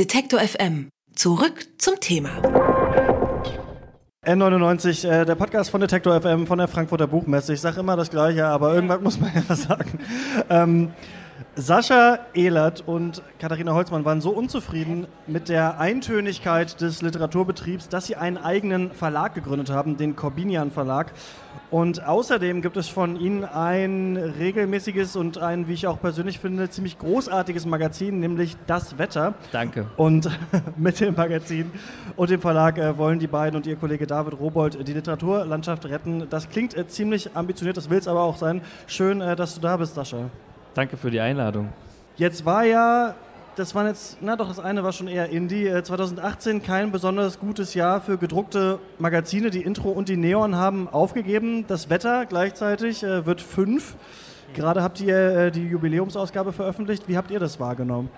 Detektor FM. Zurück zum Thema. N99, äh, der Podcast von Detektor FM von der Frankfurter Buchmesse. Ich sage immer das Gleiche, aber irgendwas muss man ja sagen. Ähm, Sascha Ehlert und Katharina Holzmann waren so unzufrieden mit der Eintönigkeit des Literaturbetriebs, dass sie einen eigenen Verlag gegründet haben, den Corbinian Verlag. Und außerdem gibt es von ihnen ein regelmäßiges und ein, wie ich auch persönlich finde, ziemlich großartiges Magazin, nämlich Das Wetter. Danke. Und mit dem Magazin und dem Verlag äh, wollen die beiden und ihr Kollege David Robold die Literaturlandschaft retten. Das klingt äh, ziemlich ambitioniert, das will es aber auch sein. Schön, äh, dass du da bist, Sascha. Danke für die Einladung. Jetzt war ja, das war jetzt, na doch, das eine war schon eher Indie. 2018 kein besonders gutes Jahr für gedruckte Magazine. Die Intro und die Neon haben aufgegeben. Das Wetter gleichzeitig äh, wird fünf. Gerade habt ihr äh, die Jubiläumsausgabe veröffentlicht. Wie habt ihr das wahrgenommen?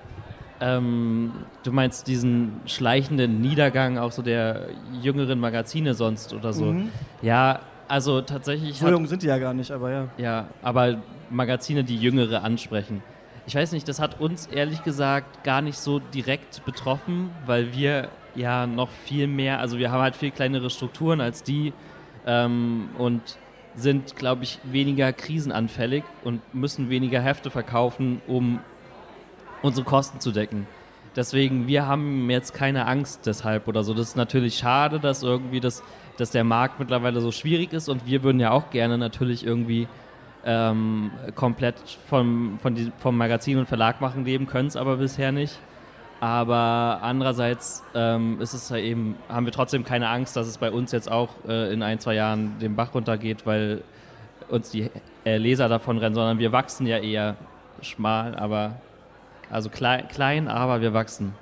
Ähm, du meinst diesen schleichenden Niedergang auch so der jüngeren Magazine sonst oder so? Mhm. Ja, also tatsächlich. So jung sind die ja gar nicht, aber ja. Ja, aber Magazine, die Jüngere ansprechen. Ich weiß nicht, das hat uns ehrlich gesagt gar nicht so direkt betroffen, weil wir ja noch viel mehr, also wir haben halt viel kleinere Strukturen als die ähm, und sind, glaube ich, weniger krisenanfällig und müssen weniger Hefte verkaufen, um unsere Kosten zu decken. Deswegen, wir haben jetzt keine Angst deshalb oder so. Das ist natürlich schade, dass irgendwie das, dass der Markt mittlerweile so schwierig ist und wir würden ja auch gerne natürlich irgendwie ähm, komplett vom, von die, vom Magazin und Verlag machen leben, können es aber bisher nicht. Aber andererseits ähm, ist es ja eben, haben wir trotzdem keine Angst, dass es bei uns jetzt auch äh, in ein, zwei Jahren den Bach runtergeht, weil uns die äh, Leser davon rennen, sondern wir wachsen ja eher schmal, aber also klein, klein aber wir wachsen.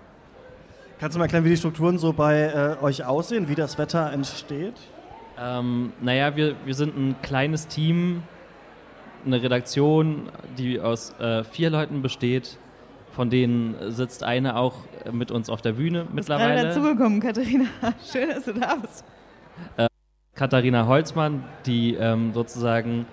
Kannst du mal erklären, wie die Strukturen so bei äh, euch aussehen, wie das Wetter entsteht? Ähm, naja, wir, wir sind ein kleines Team, eine Redaktion, die aus äh, vier Leuten besteht. Von denen sitzt eine auch mit uns auf der Bühne Bist mittlerweile. gerade dazugekommen, Katharina. Schön, dass du da bist. Katharina Holzmann, die ähm, sozusagen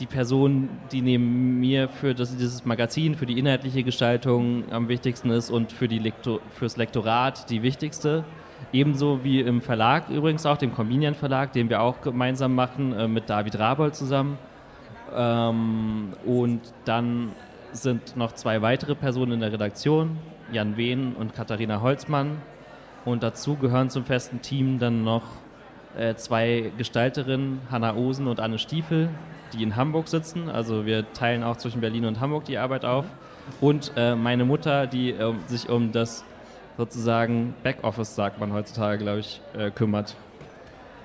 die Person, die neben mir für das, dieses Magazin, für die inhaltliche Gestaltung am wichtigsten ist und für die Lektor, fürs Lektorat die wichtigste. Ebenso wie im Verlag übrigens auch, dem Convenience Verlag, den wir auch gemeinsam machen äh, mit David Rabold zusammen. Ähm, und dann sind noch zwei weitere Personen in der Redaktion, Jan Wehn und Katharina Holzmann. Und dazu gehören zum festen Team dann noch äh, zwei Gestalterinnen, Hanna Osen und Anne Stiefel, die in Hamburg sitzen. Also wir teilen auch zwischen Berlin und Hamburg die Arbeit auf. Und äh, meine Mutter, die äh, sich um das sozusagen Backoffice, sagt man heutzutage, glaube ich, äh, kümmert.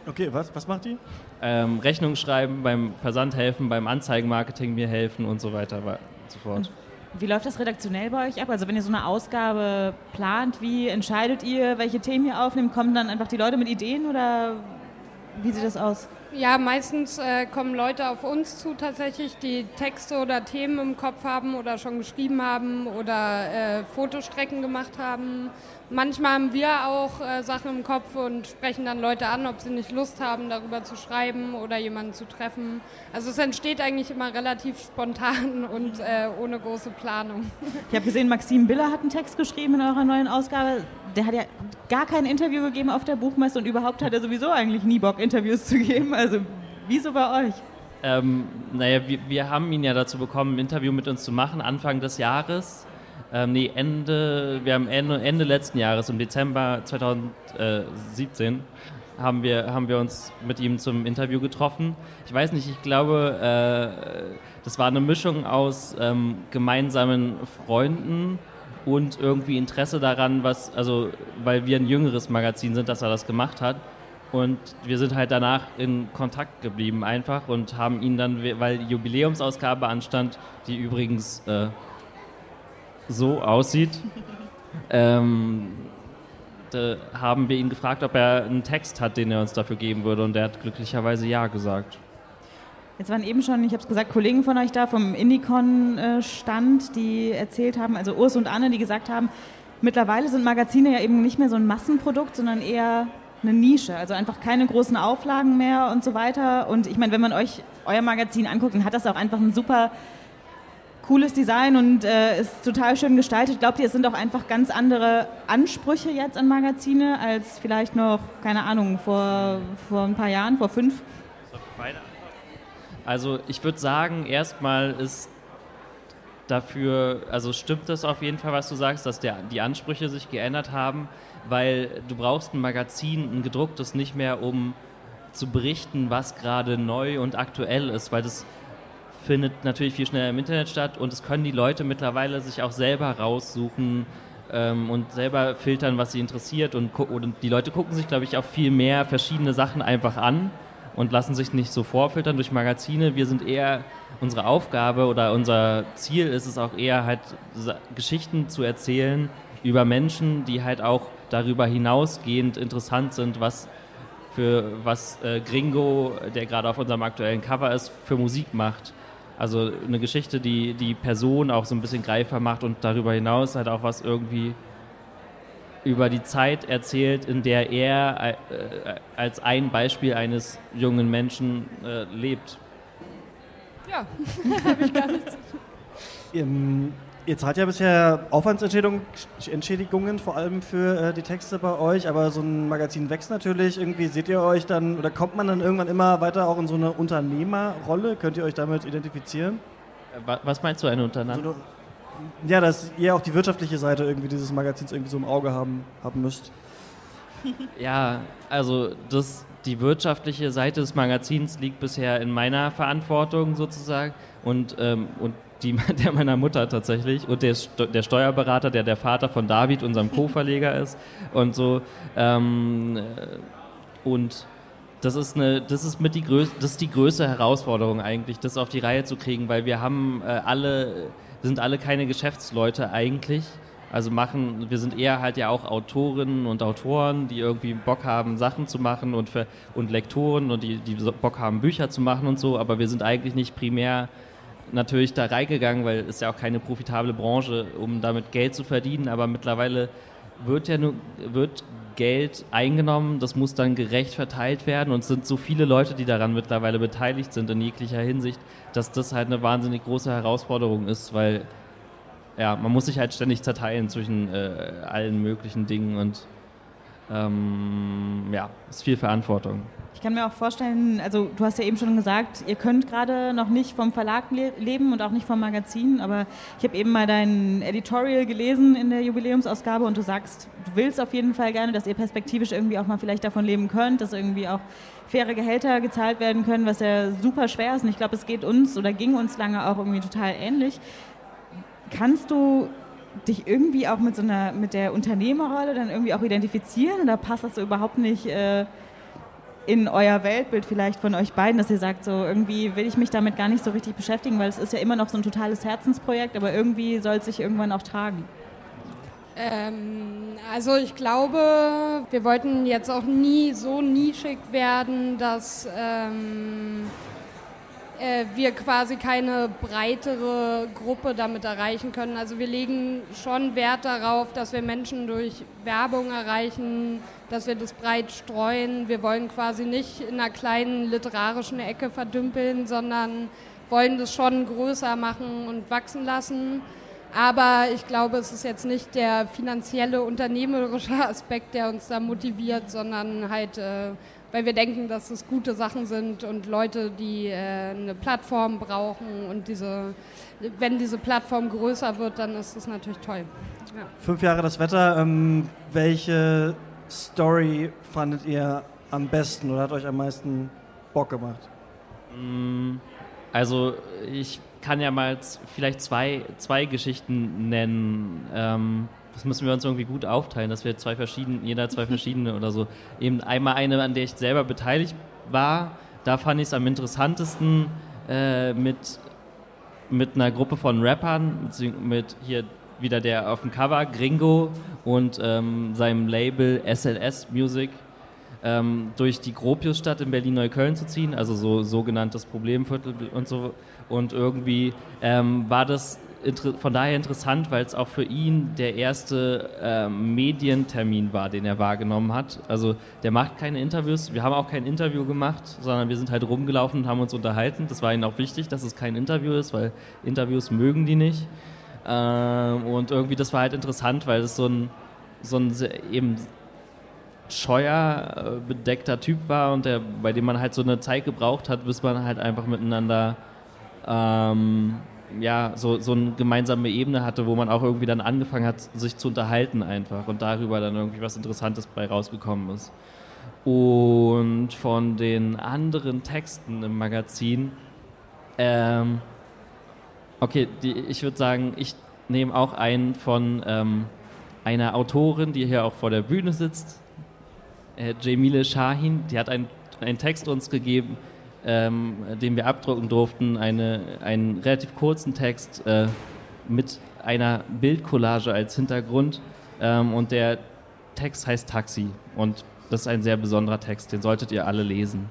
Okay, was, was macht die? Ähm, Rechnung schreiben, beim Versand helfen, beim Anzeigenmarketing mir helfen und so weiter und so fort. Wie läuft das redaktionell bei euch ab? Also wenn ihr so eine Ausgabe plant, wie entscheidet ihr, welche Themen ihr aufnehmt? Kommen dann einfach die Leute mit Ideen oder wie sieht das aus? Ja, meistens äh, kommen Leute auf uns zu tatsächlich, die Texte oder Themen im Kopf haben oder schon geschrieben haben oder äh, Fotostrecken gemacht haben. Manchmal haben wir auch äh, Sachen im Kopf und sprechen dann Leute an, ob sie nicht Lust haben, darüber zu schreiben oder jemanden zu treffen. Also es entsteht eigentlich immer relativ spontan und äh, ohne große Planung. Ich habe gesehen, Maxim Biller hat einen Text geschrieben in eurer neuen Ausgabe. Der hat ja gar kein Interview gegeben auf der Buchmesse und überhaupt hat er sowieso eigentlich nie Bock, Interviews zu geben. Also wieso bei euch? Ähm, naja, wir, wir haben ihn ja dazu bekommen, ein Interview mit uns zu machen, Anfang des Jahres. Ähm, nee, Ende, wir haben Ende, Ende letzten Jahres, im Dezember 2017, haben wir, haben wir uns mit ihm zum Interview getroffen. Ich weiß nicht, ich glaube, äh, das war eine Mischung aus ähm, gemeinsamen Freunden und irgendwie Interesse daran, was, also, weil wir ein jüngeres Magazin sind, dass er das gemacht hat. Und wir sind halt danach in Kontakt geblieben einfach und haben ihn dann, weil die Jubiläumsausgabe anstand, die übrigens äh, so aussieht, ähm, haben wir ihn gefragt, ob er einen Text hat, den er uns dafür geben würde. Und er hat glücklicherweise ja gesagt. Jetzt waren eben schon, ich habe es gesagt, Kollegen von euch da vom Indicon-Stand, die erzählt haben, also Urs und Anne, die gesagt haben, mittlerweile sind Magazine ja eben nicht mehr so ein Massenprodukt, sondern eher eine Nische. Also einfach keine großen Auflagen mehr und so weiter. Und ich meine, wenn man euch euer Magazin anguckt, dann hat das auch einfach einen super cooles Design und äh, ist total schön gestaltet. Glaubt ihr, es sind auch einfach ganz andere Ansprüche jetzt an Magazine als vielleicht noch, keine Ahnung, vor, vor ein paar Jahren, vor fünf? Also ich würde sagen, erstmal ist dafür, also stimmt das auf jeden Fall, was du sagst, dass der, die Ansprüche sich geändert haben, weil du brauchst ein Magazin, ein gedrucktes nicht mehr, um zu berichten, was gerade neu und aktuell ist, weil das findet natürlich viel schneller im Internet statt und es können die Leute mittlerweile sich auch selber raussuchen ähm, und selber filtern, was sie interessiert und, und die Leute gucken sich, glaube ich, auch viel mehr verschiedene Sachen einfach an und lassen sich nicht so vorfiltern durch Magazine. Wir sind eher, unsere Aufgabe oder unser Ziel ist es auch eher halt Geschichten zu erzählen über Menschen, die halt auch darüber hinausgehend interessant sind, was für was äh, Gringo, der gerade auf unserem aktuellen Cover ist, für Musik macht. Also eine Geschichte, die die Person auch so ein bisschen greifer macht und darüber hinaus halt auch was irgendwie über die Zeit erzählt, in der er äh, als ein Beispiel eines jungen Menschen äh, lebt. Ja, habe ich gar nichts. Ihr zahlt ja bisher Aufwandsentschädigungen, vor allem für äh, die Texte bei euch, aber so ein Magazin wächst natürlich. Irgendwie seht ihr euch dann oder kommt man dann irgendwann immer weiter auch in so eine Unternehmerrolle? Könnt ihr euch damit identifizieren? Äh, was meinst du, eine Unternehmer? Ja, dass ihr auch die wirtschaftliche Seite irgendwie dieses Magazins irgendwie so im Auge haben, haben müsst. Ja, also das, die wirtschaftliche Seite des Magazins liegt bisher in meiner Verantwortung sozusagen und, ähm, und die, der meiner Mutter tatsächlich und der, der Steuerberater, der der Vater von David, unserem Co-Verleger ist und so. Ähm, äh, und das ist, eine, das, ist mit die größ, das ist die größte Herausforderung eigentlich, das auf die Reihe zu kriegen, weil wir haben äh, alle wir sind alle keine Geschäftsleute eigentlich. Also machen, wir sind eher halt ja auch Autorinnen und Autoren, die irgendwie Bock haben, Sachen zu machen und, für, und Lektoren und die, die Bock haben, Bücher zu machen und so, aber wir sind eigentlich nicht primär natürlich da reingegangen, weil es ja auch keine profitable Branche, um damit Geld zu verdienen, aber mittlerweile wird ja nur, wird Geld eingenommen, das muss dann gerecht verteilt werden. Und es sind so viele Leute, die daran mittlerweile beteiligt sind in jeglicher Hinsicht, dass das halt eine wahnsinnig große Herausforderung ist, weil ja, man muss sich halt ständig zerteilen zwischen äh, allen möglichen Dingen und ähm, ja, ist viel Verantwortung. Ich kann mir auch vorstellen, also du hast ja eben schon gesagt, ihr könnt gerade noch nicht vom Verlag le leben und auch nicht vom Magazin, aber ich habe eben mal dein Editorial gelesen in der Jubiläumsausgabe und du sagst, du willst auf jeden Fall gerne, dass ihr perspektivisch irgendwie auch mal vielleicht davon leben könnt, dass irgendwie auch faire Gehälter gezahlt werden können, was ja super schwer ist und ich glaube, es geht uns oder ging uns lange auch irgendwie total ähnlich. Kannst du dich irgendwie auch mit so einer, mit der Unternehmerrolle dann irgendwie auch identifizieren oder passt das so überhaupt nicht äh, in euer Weltbild vielleicht von euch beiden, dass ihr sagt, so irgendwie will ich mich damit gar nicht so richtig beschäftigen, weil es ist ja immer noch so ein totales Herzensprojekt, aber irgendwie soll es sich irgendwann auch tragen? Ähm, also ich glaube, wir wollten jetzt auch nie so nischig werden, dass ähm, äh, wir quasi keine breitere Gruppe damit erreichen können. Also wir legen schon Wert darauf, dass wir Menschen durch Werbung erreichen, dass wir das breit streuen. Wir wollen quasi nicht in einer kleinen literarischen Ecke verdümpeln, sondern wollen das schon größer machen und wachsen lassen. Aber ich glaube, es ist jetzt nicht der finanzielle, unternehmerische Aspekt, der uns da motiviert, sondern halt äh, weil wir denken, dass es gute Sachen sind und Leute, die äh, eine Plattform brauchen und diese, wenn diese Plattform größer wird, dann ist das natürlich toll. Ja. Fünf Jahre das Wetter. Ähm, welche Story fandet ihr am besten oder hat euch am meisten Bock gemacht? Mm, also ich kann ja mal vielleicht zwei, zwei Geschichten nennen. Ähm, das müssen wir uns irgendwie gut aufteilen, dass wir zwei verschiedene, jeder zwei verschiedene oder so. Eben einmal eine, an der ich selber beteiligt war. Da fand ich es am interessantesten äh, mit, mit einer Gruppe von Rappern, mit hier wieder der auf dem Cover, Gringo und ähm, seinem Label SLS Music ähm, durch die Gropiusstadt in Berlin-Neukölln zu ziehen, also so sogenanntes Problemviertel und so. Und irgendwie ähm, war das von daher interessant, weil es auch für ihn der erste äh, Medientermin war, den er wahrgenommen hat. Also der macht keine Interviews, wir haben auch kein Interview gemacht, sondern wir sind halt rumgelaufen und haben uns unterhalten. Das war ihnen auch wichtig, dass es kein Interview ist, weil Interviews mögen die nicht. Ähm, und irgendwie das war halt interessant, weil es so ein, so ein eben scheuer, äh, bedeckter Typ war und der, bei dem man halt so eine Zeit gebraucht hat, bis man halt einfach miteinander ähm, ja, so, so eine gemeinsame Ebene hatte, wo man auch irgendwie dann angefangen hat, sich zu unterhalten einfach und darüber dann irgendwie was Interessantes bei rausgekommen ist. Und von den anderen Texten im Magazin, ähm, okay, die, ich würde sagen, ich nehme auch einen von ähm, einer Autorin, die hier auch vor der Bühne sitzt, äh, Jamile Shahin, die hat einen, einen Text uns gegeben, ähm, den wir abdrucken durften, eine, einen relativ kurzen Text äh, mit einer Bildcollage als Hintergrund. Ähm, und der Text heißt Taxi. Und das ist ein sehr besonderer Text, den solltet ihr alle lesen.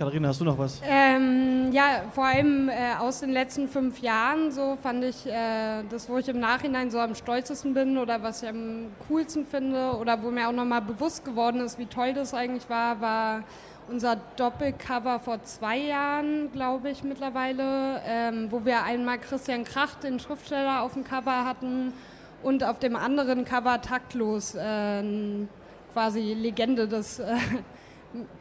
Katharina, hast du noch was? Ähm, ja, vor allem äh, aus den letzten fünf Jahren so fand ich äh, das, wo ich im Nachhinein so am stolzesten bin oder was ich am coolsten finde oder wo mir auch nochmal bewusst geworden ist, wie toll das eigentlich war, war unser Doppelcover vor zwei Jahren, glaube ich, mittlerweile, ähm, wo wir einmal Christian Kracht, den Schriftsteller, auf dem Cover hatten und auf dem anderen Cover Taktlos, äh, quasi Legende des äh,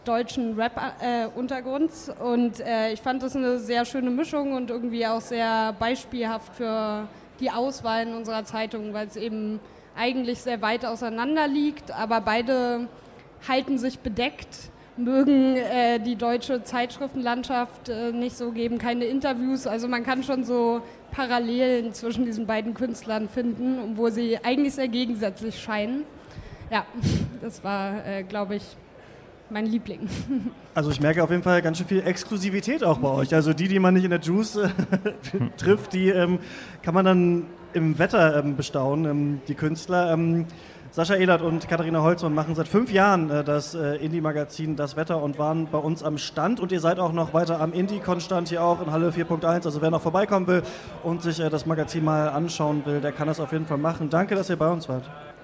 deutschen Rap-Untergrunds. Äh, und äh, ich fand das eine sehr schöne Mischung und irgendwie auch sehr beispielhaft für die Auswahl in unserer Zeitung, weil es eben eigentlich sehr weit auseinander liegt, aber beide halten sich bedeckt mögen äh, die deutsche Zeitschriftenlandschaft äh, nicht so, geben keine Interviews. Also man kann schon so Parallelen zwischen diesen beiden Künstlern finden, wo sie eigentlich sehr gegensätzlich scheinen. Ja, das war, äh, glaube ich, mein Liebling. Also ich merke auf jeden Fall ganz schön viel Exklusivität auch bei euch. Also die, die man nicht in der Juice äh, trifft, die ähm, kann man dann im Wetter ähm, bestaunen, ähm, die Künstler. Sascha Ehlert und Katharina Holzmann machen seit fünf Jahren äh, das äh, Indie-Magazin Das Wetter und waren bei uns am Stand. Und ihr seid auch noch weiter am Indie-Con-Stand hier auch in Halle 4.1. Also wer noch vorbeikommen will und sich äh, das Magazin mal anschauen will, der kann das auf jeden Fall machen. Danke, dass ihr bei uns wart.